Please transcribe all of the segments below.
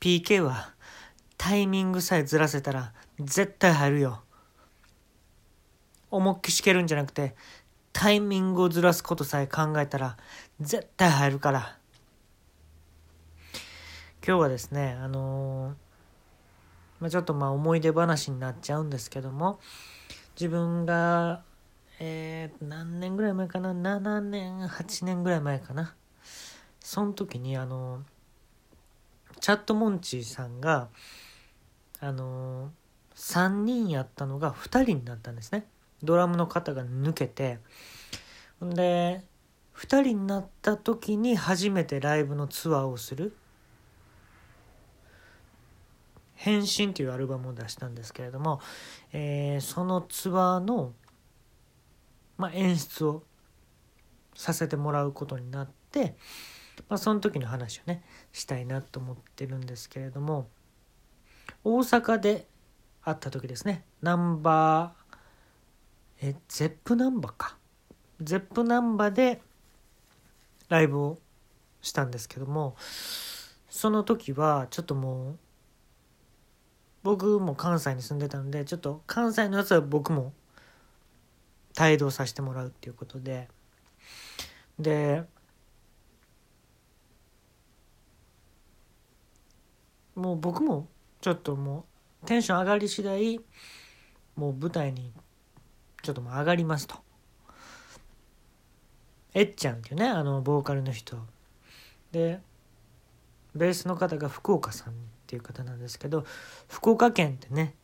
PK はタイミングさえずらせたら絶対入るよ。思いっきしけるんじゃなくてタイミングをずらすことさえ考えたら絶対入るから。今日はですね、あのー、まあ、ちょっとまあ思い出話になっちゃうんですけども、自分が、えー、何年ぐらい前かな ?7 年、8年ぐらい前かな？その時にあの、チャットモンチーさんが、あの、3人やったのが2人になったんですね。ドラムの方が抜けて。ほんで、2人になった時に初めてライブのツアーをする。変身というアルバムを出したんですけれども、えー、そのツアーの、まあ、演出をさせてもらうことになって、まあ、その時の話をねしたいなと思ってるんですけれども大阪で会った時ですねナンバーえゼップナンバーか。ゼップナンバーでライブをしたんですけどもその時はちょっともう僕も関西に住んでたんでちょっと関西のやつは僕も帯同させてもらうっていうことででもう僕もちょっともうテンション上がり次第もう舞台にちょっともう上がりますと。えっちゃんっていうねあのボーカルの人でベースの方が福岡さんっていう方なんですけど福岡県ってね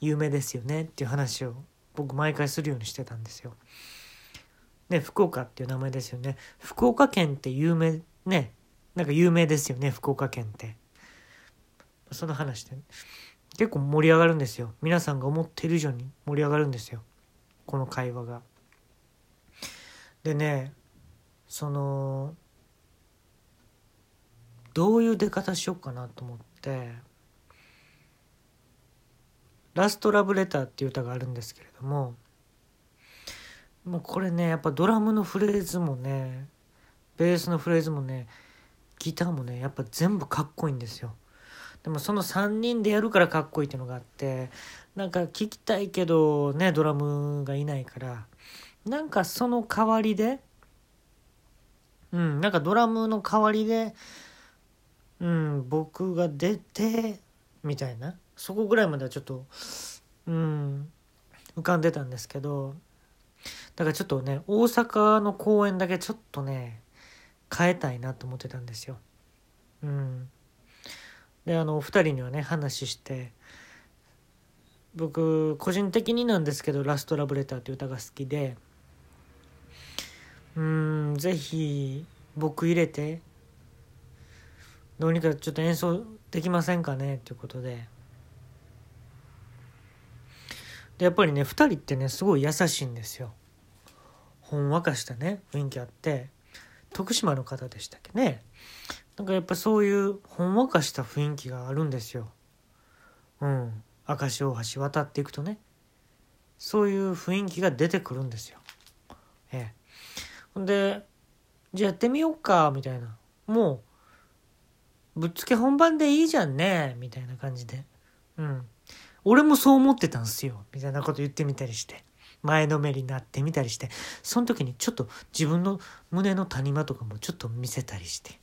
有名ですよねっていう話を僕毎回するようにしてたんですよ。ね福岡っていう名前ですよね。福岡県って有名ねなんか有名ですよね福岡県って。その話で結構盛り上がるんですよ。皆さんが思ってる以上に盛り上がるんですよ。この会話が。でねそのどういう出方しようかなと思って「ラストラブレター」っていう歌があるんですけれどももうこれねやっぱドラムのフレーズもねベースのフレーズもねギターもねやっぱ全部かっこいいんですよ。でもその3人でやるからかっこいいっていうのがあってなんか聞きたいけどねドラムがいないからなんかその代わりでうんなんかドラムの代わりでうん僕が出てみたいなそこぐらいまではちょっとうん浮かんでたんですけどだからちょっとね大阪の公演だけちょっとね変えたいなと思ってたんですよ。うん、であのお二人にはね話して僕個人的になんですけど「ラストラブレター」っていう歌が好きでうん是非僕入れてどうにかちょっと演奏できませんかねということで。でやっぱりね2人ってねすごい優しいんですよ。ほんわかしたね雰囲気あって。徳島の方でしたっけね。なんかやっぱそういうほんわかした雰囲気があるんですよ。うん。明石大橋渡っていくとね。そういう雰囲気が出てくるんですよ。ええ。ほんでじゃあやってみようかみたいな。もうぶっつけ本番でいいじゃんねみたいな感じで。うん。俺もそう思ってたんすよみたいなこと言ってみたりして。前のめりになってみたりしてその時にちょっと自分の胸の谷間とかもちょっと見せたりして、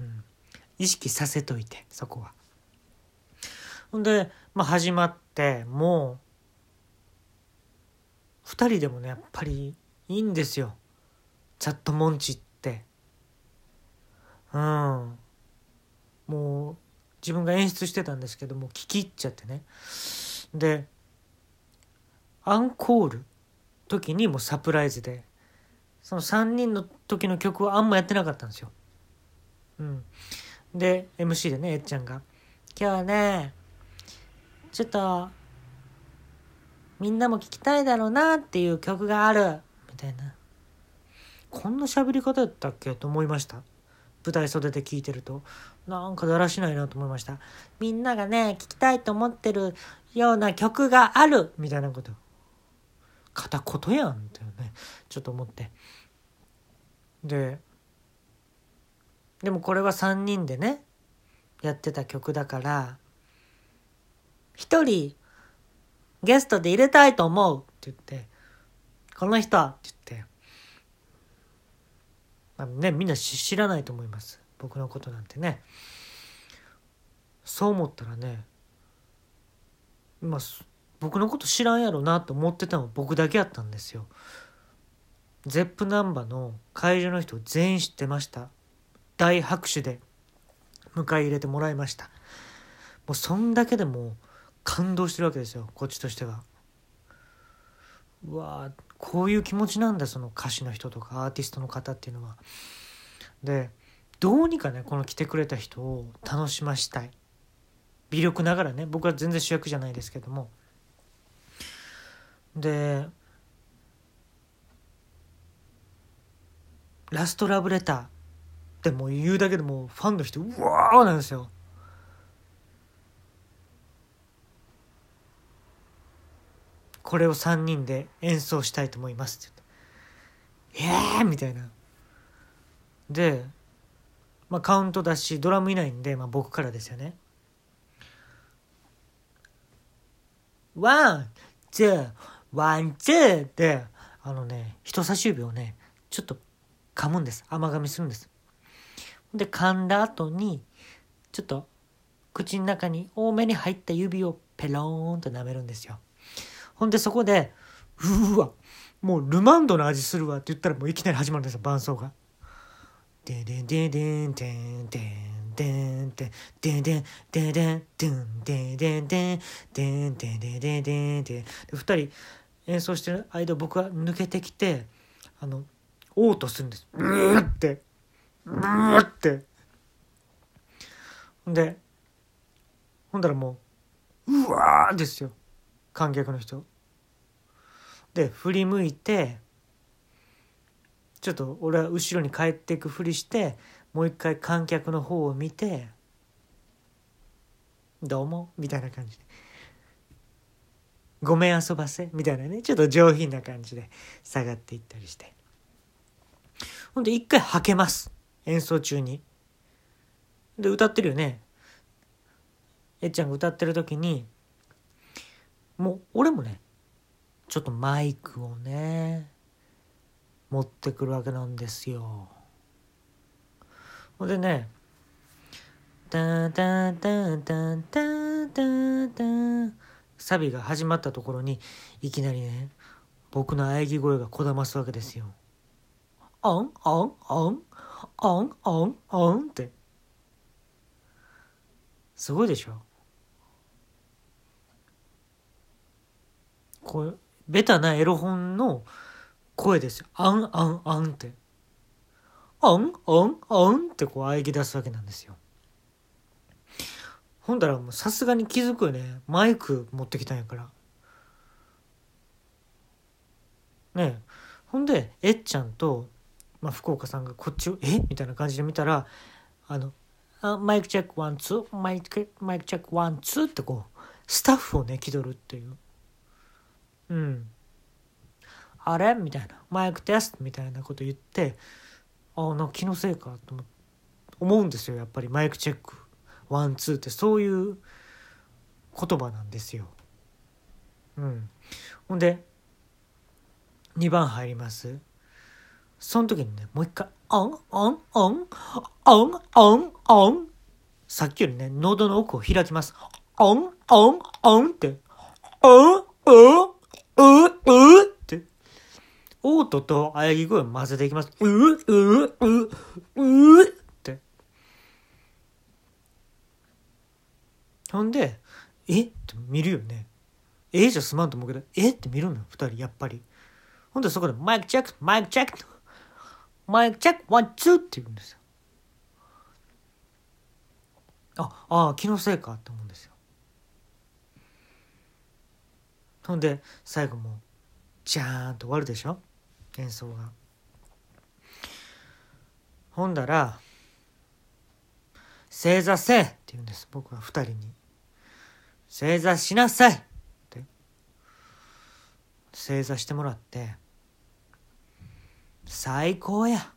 うん、意識させといてそこは。ほんで、まあ、始まってもう2人でもねやっぱりいいんですよチャットモンチって。うんもう自分が演出してたんですけども聞き入っちゃってねでアンコール時にもサプライズで。その3人の時の曲はあんまやってなかったんですよ。うん、で MC でねえっちゃんが「今日はねちょっとみんなも聴きたいだろうなっていう曲がある」みたいな。こんな喋り方だったっけと思いました。舞台袖で聞いてると。なんかだらしないなと思いました。みんながね聴きたいと思ってるような曲がある。みたいなこと。片言やんってねちょっと思って。ででもこれは3人でねやってた曲だから一人ゲストで入れたいと思うって言ってこの人って言って。まあねみんな知らないと思います。僕のことなんてね。そう思ったらねまあ僕のこと知らんやろなと思ってたのは僕だけやったんですよ。ゼップナンバの会場の人全員知ってました。大拍手で迎え入れてもらいました。もうそんだけでも感動してるわけですよこっちとしては。うわこういう気持ちなんだその歌手の人とかアーティストの方っていうのは。でどうにかねこの来てくれた人を楽しましたい。微力ながらね僕は全然主役じゃないですけども。でラストラブレターってもう言うだけでもファンの人うわーなんですよ。これを3人で演奏したいと思いますって言って「えー!」みたいな。で、まあ、カウントだしドラムいないんで、まあ、僕からですよね。 one two one two ってあのね人差し指をねちょっと噛むんです。甘噛みするんです。で噛んだ後にちょっと口の中に多めに入った指をペローンと舐めるんですよ。ほんでそこでうわもうルマンドの味するわって言ったらもういきなり始まるんですよ伴奏が。ででででんでんでん。でんでんでんでんでんでんでんでんでんでんでんでんでんでんでんでんでん二人演奏してる間僕は抜けてきてあの嘔吐するんですうーってうーってでほんだらもううわーですよ観客の人で振り向いてちょっと俺は後ろに帰っていくふりしてもう一回観客の方を見て「どうも」みたいな感じで「ごめん遊ばせ」みたいなねちょっと上品な感じで下がっていったりしてほんで一回はけます演奏中に。で歌ってるよね。えっちゃんが歌ってる時にもう俺もねちょっとマイクをね持ってくるわけなんですよ。ほんでね「タンタンタンタンタンタンタ」サビが始まったところにいきなりね僕の喘ぎ声がこだますわけですよ。オンオンオンオンオンオンってすごいでしょこれベタなエロ本の声ですよ。あんあんあんって。あんあんあんってこう喘ぎ出すわけなんですよ。ほんだらもうさすがに気づくよね。マイク持ってきたんやから。ねえ。ほんで、えっちゃんと、まあ、福岡さんがこっちを、えみたいな感じで見たら、あの、あ mic check one two、mic、mic check one two ってこう、スタッフをね、気取るっていう。うん。あれみたいな。マイクテストみたいなこと言って、ああ、なんか気のせいかと思うんですよ。やっぱり mic check。one、two ってそういう言葉なんですよ。うん。ほんで、2番入ります。その時にね、もう一回、オン、オン、オン、オン、オン、オン。さっきよりね、喉の奥を開きます。オン、オン、オンって、オン、オン、う、うって、嘔吐と喘ぎ声を混ぜていきます。う、う、う、う、って。ほんで、え？って見るよね。え？じゃすまんと思うけど、え？って見るのよ、二人、やっぱり。ほんでそこで、 mic check、mic check、mic check、one、two って言うんですよ。あ、ああ、気のせいかって思うんですよ。ほんで最後もジャーンと終わるでしょ演奏が。ほんだら「正座せえ!」って言うんです僕は二人に「正座しなさい!」って正座してもらって「最高や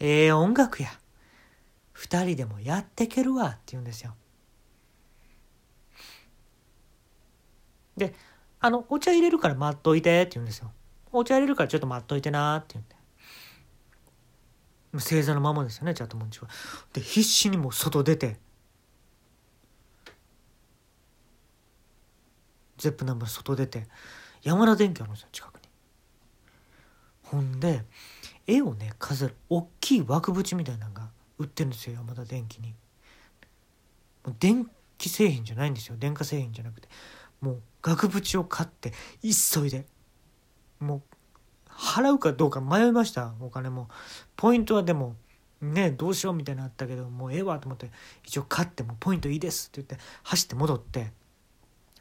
ええ音楽や2人でもやってけるわって言うんですよ。で「あのお茶入れるから待っといて」って言うんですよ。お茶入れるからちょっと待っといてなって言って。正座のままですよねチャットモンチは。で必死にもう外出てゼップナンバー外出て山田電機あるんですよ近くに。ほんで絵をね飾る大きい枠縁みたいなのが売ってるんですよ山田電機に。もう電気製品じゃないんですよ電化製品じゃなくてもう額縁を買って急いでもう払うかどうか迷いました。お金も。ポイントはでもねどうしようみたいなのあったけどもうええわと思って一応買ってもポイントいいですって言って走って戻って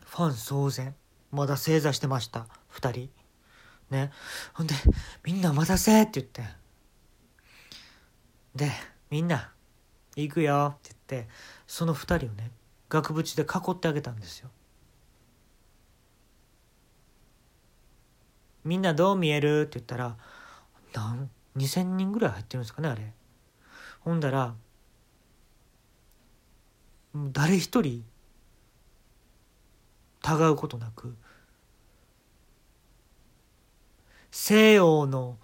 ファン騒然。まだ正座してました。2人。ね。ほんで「みんな待たせ」って言って。で「みんな行くよ」って言ってその2人をね額縁で囲ってあげたんですよ。みんなどう見える?」って言ったらなん2,000人ぐらい入ってるんですかねあれ。ほんだら誰一人たがうことなく西洋の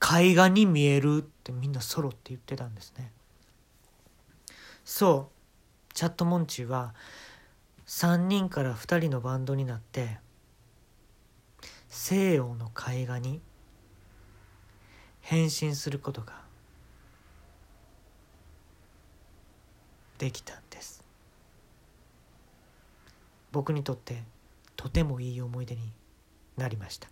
絵画に見えるってみんなソロって言ってたんですね。そうチャットモンチーは3人から2人のバンドになって西洋の絵画に変身することができたんです。僕にとってとてもいい思い出になりました。